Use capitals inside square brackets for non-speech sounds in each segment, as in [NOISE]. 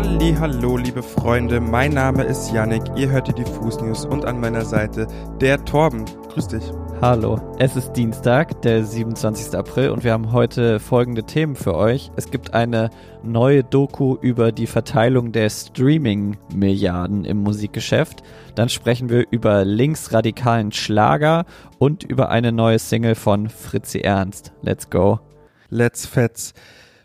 Halli, hallo, liebe Freunde. Mein Name ist Yannick. Ihr hört die Diffus News und an meiner Seite der Torben. Grüß dich. Hallo, es ist Dienstag, der 27. April und wir haben heute folgende Themen für euch. Es gibt eine neue Doku über die Verteilung der Streaming-Milliarden im Musikgeschäft. Dann sprechen wir über linksradikalen Schlager und über eine neue Single von Fritzi Ernst. Let's go. Let's Fetz.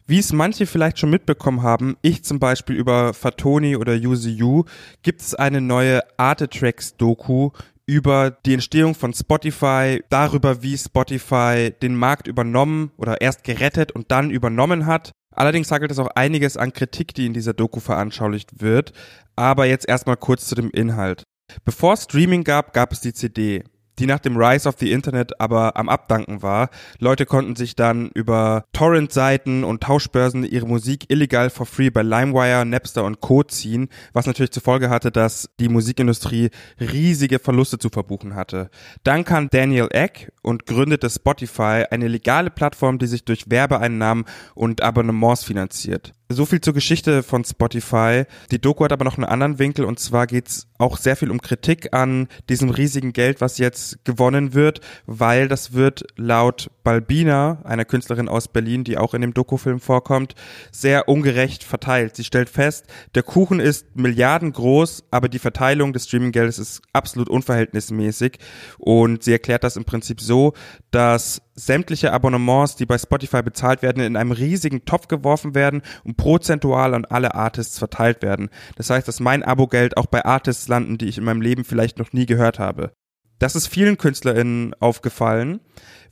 Wie es manche vielleicht schon mitbekommen haben, ich zum Beispiel über Fatoni oder You, gibt es eine neue Artetracks-Doku über die Entstehung von Spotify, darüber, wie Spotify den Markt übernommen oder erst gerettet und dann übernommen hat. Allerdings sagelt es auch einiges an Kritik, die in dieser Doku veranschaulicht wird. Aber jetzt erstmal kurz zu dem Inhalt. Bevor Streaming gab, gab es die CD die nach dem Rise of the Internet aber am Abdanken war. Leute konnten sich dann über Torrent-Seiten und Tauschbörsen ihre Musik illegal for free bei LimeWire, Napster und Co. ziehen, was natürlich zur Folge hatte, dass die Musikindustrie riesige Verluste zu verbuchen hatte. Dann kam Daniel Eck und gründete Spotify, eine legale Plattform, die sich durch Werbeeinnahmen und Abonnements finanziert. So viel zur Geschichte von Spotify. Die Doku hat aber noch einen anderen Winkel und zwar geht's auch sehr viel um Kritik an diesem riesigen Geld, was jetzt gewonnen wird, weil das wird laut Balbina, einer Künstlerin aus Berlin, die auch in dem Dokufilm vorkommt, sehr ungerecht verteilt. Sie stellt fest, der Kuchen ist Milliarden groß, aber die Verteilung des Streaminggeldes ist absolut unverhältnismäßig und sie erklärt das im Prinzip so, dass sämtliche Abonnements, die bei Spotify bezahlt werden, in einem riesigen Topf geworfen werden und prozentual an alle Artists verteilt werden. Das heißt, dass mein Abogeld auch bei Artists landen, die ich in meinem Leben vielleicht noch nie gehört habe. Das ist vielen KünstlerInnen aufgefallen.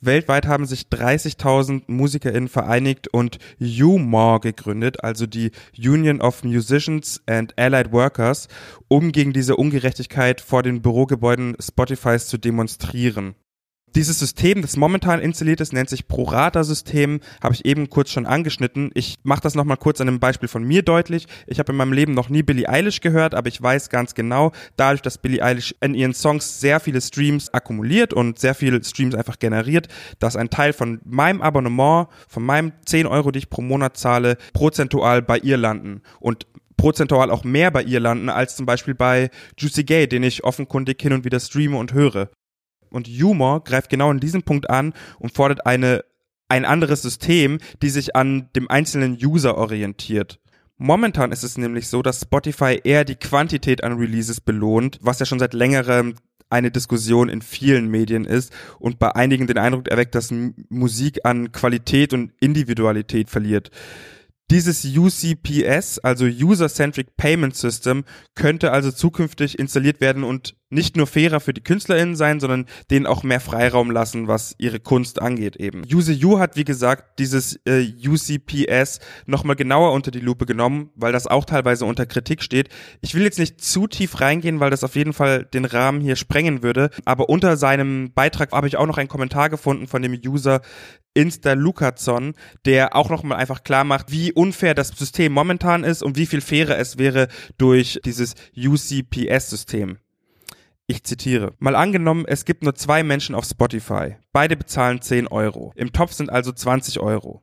Weltweit haben sich 30.000 MusikerInnen vereinigt und UMOR gegründet, also die Union of Musicians and Allied Workers, um gegen diese Ungerechtigkeit vor den Bürogebäuden Spotifys zu demonstrieren. Dieses System, das momentan installiert ist, nennt sich Prorata-System, habe ich eben kurz schon angeschnitten. Ich mache das nochmal kurz an einem Beispiel von mir deutlich. Ich habe in meinem Leben noch nie Billie Eilish gehört, aber ich weiß ganz genau, dadurch, dass Billie Eilish in ihren Songs sehr viele Streams akkumuliert und sehr viele Streams einfach generiert, dass ein Teil von meinem Abonnement, von meinem 10 Euro, die ich pro Monat zahle, prozentual bei ihr landen. Und prozentual auch mehr bei ihr landen als zum Beispiel bei Juicy Gay, den ich offenkundig hin und wieder streame und höre und Humor greift genau in diesem Punkt an und fordert eine, ein anderes System, die sich an dem einzelnen User orientiert. Momentan ist es nämlich so, dass Spotify eher die Quantität an Releases belohnt, was ja schon seit längerem eine Diskussion in vielen Medien ist und bei einigen den Eindruck erweckt, dass Musik an Qualität und Individualität verliert. Dieses UCPS, also User-Centric Payment System, könnte also zukünftig installiert werden und nicht nur fairer für die KünstlerInnen sein, sondern denen auch mehr Freiraum lassen, was ihre Kunst angeht eben. UseU hat, wie gesagt, dieses äh, UCPS nochmal genauer unter die Lupe genommen, weil das auch teilweise unter Kritik steht. Ich will jetzt nicht zu tief reingehen, weil das auf jeden Fall den Rahmen hier sprengen würde, aber unter seinem Beitrag habe ich auch noch einen Kommentar gefunden von dem User Insta Lukazon, der auch nochmal einfach klar macht, wie unfair das System momentan ist und wie viel fairer es wäre durch dieses UCPS-System. Ich zitiere. Mal angenommen, es gibt nur zwei Menschen auf Spotify. Beide bezahlen 10 Euro. Im Topf sind also 20 Euro.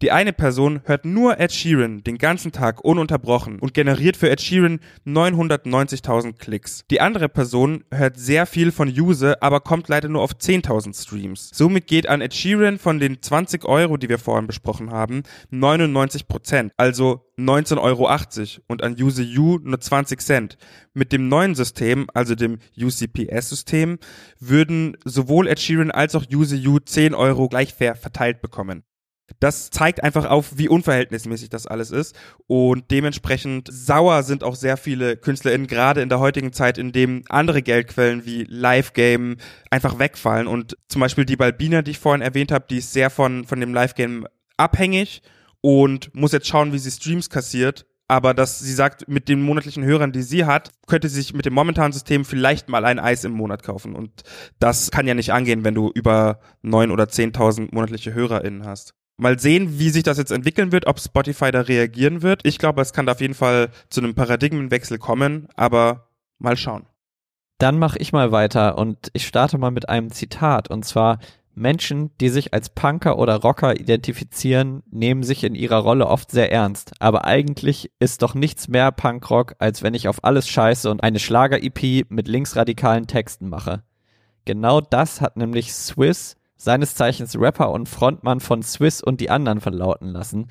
Die eine Person hört nur Ed Sheeran den ganzen Tag ununterbrochen und generiert für Ed Sheeran 990.000 Klicks. Die andere Person hört sehr viel von Use, aber kommt leider nur auf 10.000 Streams. Somit geht an Ed Sheeran von den 20 Euro, die wir vorhin besprochen haben, 99 Prozent, also 19,80 Euro und an Use U nur 20 Cent. Mit dem neuen System, also dem UCPS-System, würden sowohl Ed Sheeran als auch Use U 10 Euro gleich fair verteilt bekommen. Das zeigt einfach auf, wie unverhältnismäßig das alles ist. Und dementsprechend sauer sind auch sehr viele KünstlerInnen, gerade in der heutigen Zeit, in dem andere Geldquellen wie Live-Game einfach wegfallen. Und zum Beispiel die Balbina, die ich vorhin erwähnt habe, die ist sehr von, von dem Live-Game abhängig und muss jetzt schauen, wie sie Streams kassiert. Aber dass sie sagt, mit den monatlichen Hörern, die sie hat, könnte sie sich mit dem momentanen System vielleicht mal ein Eis im Monat kaufen. Und das kann ja nicht angehen, wenn du über neun oder zehntausend monatliche HörerInnen hast. Mal sehen, wie sich das jetzt entwickeln wird, ob Spotify da reagieren wird. Ich glaube, es kann da auf jeden Fall zu einem Paradigmenwechsel kommen, aber mal schauen. Dann mache ich mal weiter und ich starte mal mit einem Zitat. Und zwar, Menschen, die sich als Punker oder Rocker identifizieren, nehmen sich in ihrer Rolle oft sehr ernst. Aber eigentlich ist doch nichts mehr Punkrock, als wenn ich auf alles scheiße und eine Schlager-EP mit linksradikalen Texten mache. Genau das hat nämlich Swiss, seines Zeichens Rapper und Frontmann von Swiss und die anderen verlauten lassen.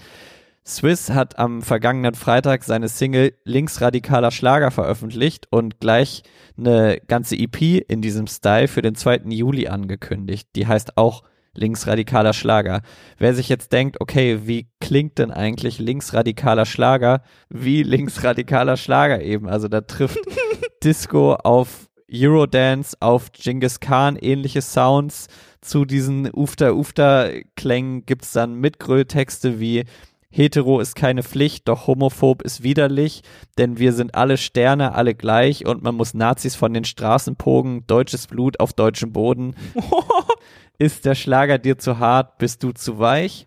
Swiss hat am vergangenen Freitag seine Single Linksradikaler Schlager veröffentlicht und gleich eine ganze EP in diesem Style für den 2. Juli angekündigt. Die heißt auch Linksradikaler Schlager. Wer sich jetzt denkt, okay, wie klingt denn eigentlich linksradikaler Schlager? Wie linksradikaler Schlager eben. Also da trifft [LAUGHS] Disco auf Eurodance, auf Genghis Khan ähnliche Sounds. Zu diesen Ufter-Ufter-Klängen gibt's dann Mitgrölltexte wie hetero ist keine Pflicht, doch homophob ist widerlich, denn wir sind alle Sterne, alle gleich und man muss Nazis von den Straßen pogen, deutsches Blut auf deutschem Boden. [LAUGHS] ist der Schlager dir zu hart, bist du zu weich?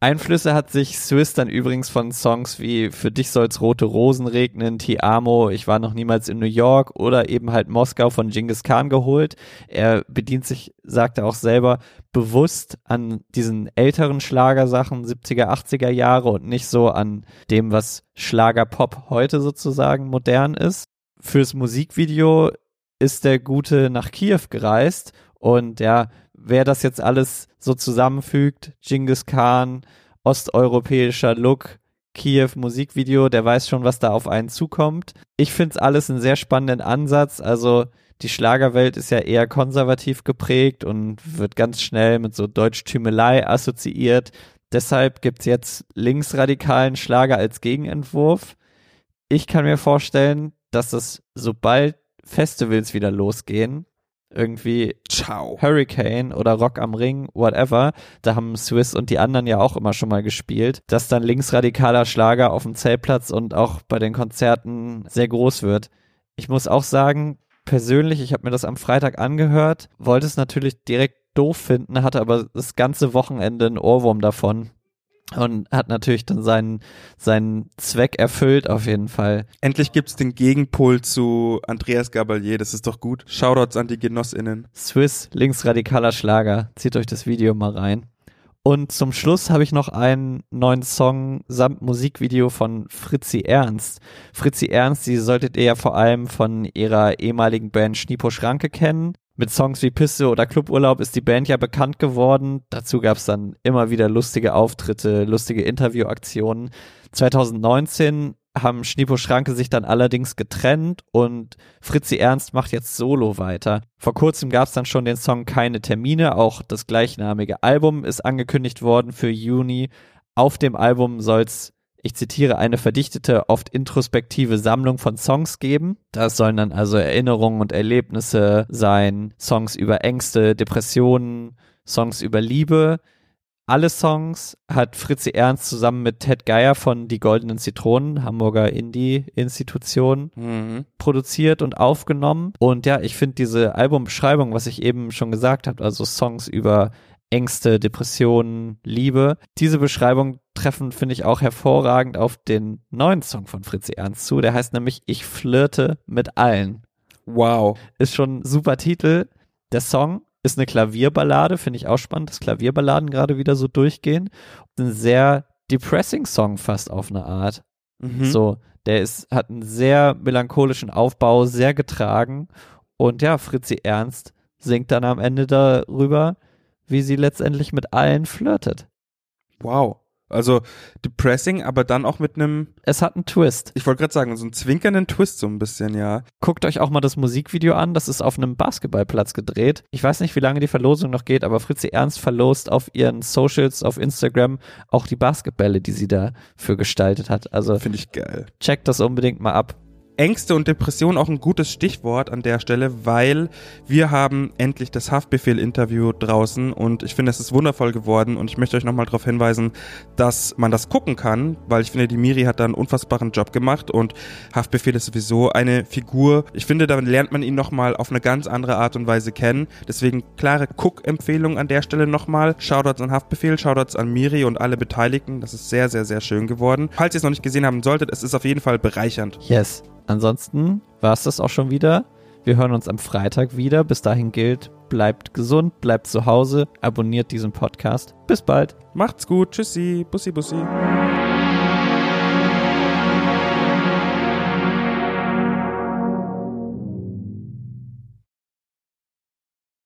Einflüsse hat sich Swiss dann übrigens von Songs wie Für dich soll's rote Rosen regnen, Ti amo, Ich war noch niemals in New York oder eben halt Moskau von Genghis Khan geholt. Er bedient sich, sagt er auch selber, bewusst an diesen älteren Schlagersachen 70er, 80er Jahre und nicht so an dem, was Schlagerpop heute sozusagen modern ist. Fürs Musikvideo ist der Gute nach Kiew gereist und ja, wer das jetzt alles so zusammenfügt, Genghis Khan, osteuropäischer Look, Kiew Musikvideo, der weiß schon, was da auf einen zukommt. Ich finde es alles einen sehr spannenden Ansatz. Also die Schlagerwelt ist ja eher konservativ geprägt und wird ganz schnell mit so Deutschtümelei assoziiert. Deshalb gibt's jetzt linksradikalen Schlager als Gegenentwurf. Ich kann mir vorstellen, dass das sobald Festivals wieder losgehen, irgendwie Ciao. Hurricane oder Rock am Ring, whatever, da haben Swiss und die anderen ja auch immer schon mal gespielt, dass dann linksradikaler Schlager auf dem Zeltplatz und auch bei den Konzerten sehr groß wird. Ich muss auch sagen, persönlich, ich habe mir das am Freitag angehört, wollte es natürlich direkt doof finden, hatte aber das ganze Wochenende einen Ohrwurm davon und hat natürlich dann seinen, seinen Zweck erfüllt auf jeden Fall. Endlich gibt's den Gegenpol zu Andreas Gabalier, das ist doch gut. Shoutouts an die GenossInnen. Swiss, linksradikaler Schlager. Zieht euch das Video mal rein. Und zum Schluss habe ich noch einen neuen Song samt Musikvideo von Fritzi Ernst. Fritzi Ernst, die solltet ihr ja vor allem von ihrer ehemaligen Band Schniepo Schranke kennen. Mit Songs wie Piste oder Cluburlaub ist die Band ja bekannt geworden. Dazu gab es dann immer wieder lustige Auftritte, lustige Interviewaktionen. 2019 haben Schniepo Schranke sich dann allerdings getrennt und Fritzi Ernst macht jetzt solo weiter. Vor kurzem gab es dann schon den Song Keine Termine, auch das gleichnamige Album ist angekündigt worden für Juni. Auf dem Album soll es ich zitiere, eine verdichtete, oft introspektive Sammlung von Songs geben. Das sollen dann also Erinnerungen und Erlebnisse sein, Songs über Ängste, Depressionen, Songs über Liebe. Alle Songs hat Fritzi Ernst zusammen mit Ted Geier von Die Goldenen Zitronen, Hamburger Indie-Institution, mhm. produziert und aufgenommen. Und ja, ich finde diese Albumbeschreibung, was ich eben schon gesagt habe, also Songs über Ängste, Depressionen, Liebe. Diese Beschreibung treffen, finde ich, auch hervorragend auf den neuen Song von Fritzi Ernst zu. Der heißt nämlich Ich flirte mit allen. Wow. Ist schon ein super Titel. Der Song ist eine Klavierballade, finde ich auch spannend, dass Klavierballaden gerade wieder so durchgehen. Ein sehr depressing Song fast auf eine Art. Mhm. So, der ist, hat einen sehr melancholischen Aufbau, sehr getragen. Und ja, Fritzi Ernst singt dann am Ende darüber, wie sie letztendlich mit allen flirtet. Wow. Also depressing, aber dann auch mit einem. Es hat einen Twist. Ich wollte gerade sagen, so einen zwinkernden Twist so ein bisschen, ja. Guckt euch auch mal das Musikvideo an. Das ist auf einem Basketballplatz gedreht. Ich weiß nicht, wie lange die Verlosung noch geht, aber Fritzi Ernst verlost auf ihren Socials auf Instagram auch die Basketbälle, die sie dafür gestaltet hat. Also finde ich geil. Checkt das unbedingt mal ab. Ängste und Depression auch ein gutes Stichwort an der Stelle, weil wir haben endlich das Haftbefehl-Interview draußen und ich finde, es ist wundervoll geworden und ich möchte euch nochmal darauf hinweisen, dass man das gucken kann, weil ich finde, die Miri hat da einen unfassbaren Job gemacht und Haftbefehl ist sowieso eine Figur. Ich finde, da lernt man ihn nochmal auf eine ganz andere Art und Weise kennen. Deswegen klare Guck-Empfehlung an der Stelle nochmal. Shoutouts an Haftbefehl, Shoutouts an Miri und alle Beteiligten. Das ist sehr, sehr, sehr schön geworden. Falls ihr es noch nicht gesehen haben solltet, es ist auf jeden Fall bereichernd. Yes. Ansonsten war es das auch schon wieder. Wir hören uns am Freitag wieder. Bis dahin gilt, bleibt gesund, bleibt zu Hause, abonniert diesen Podcast. Bis bald. Macht's gut. Tschüssi. Bussi, bussi.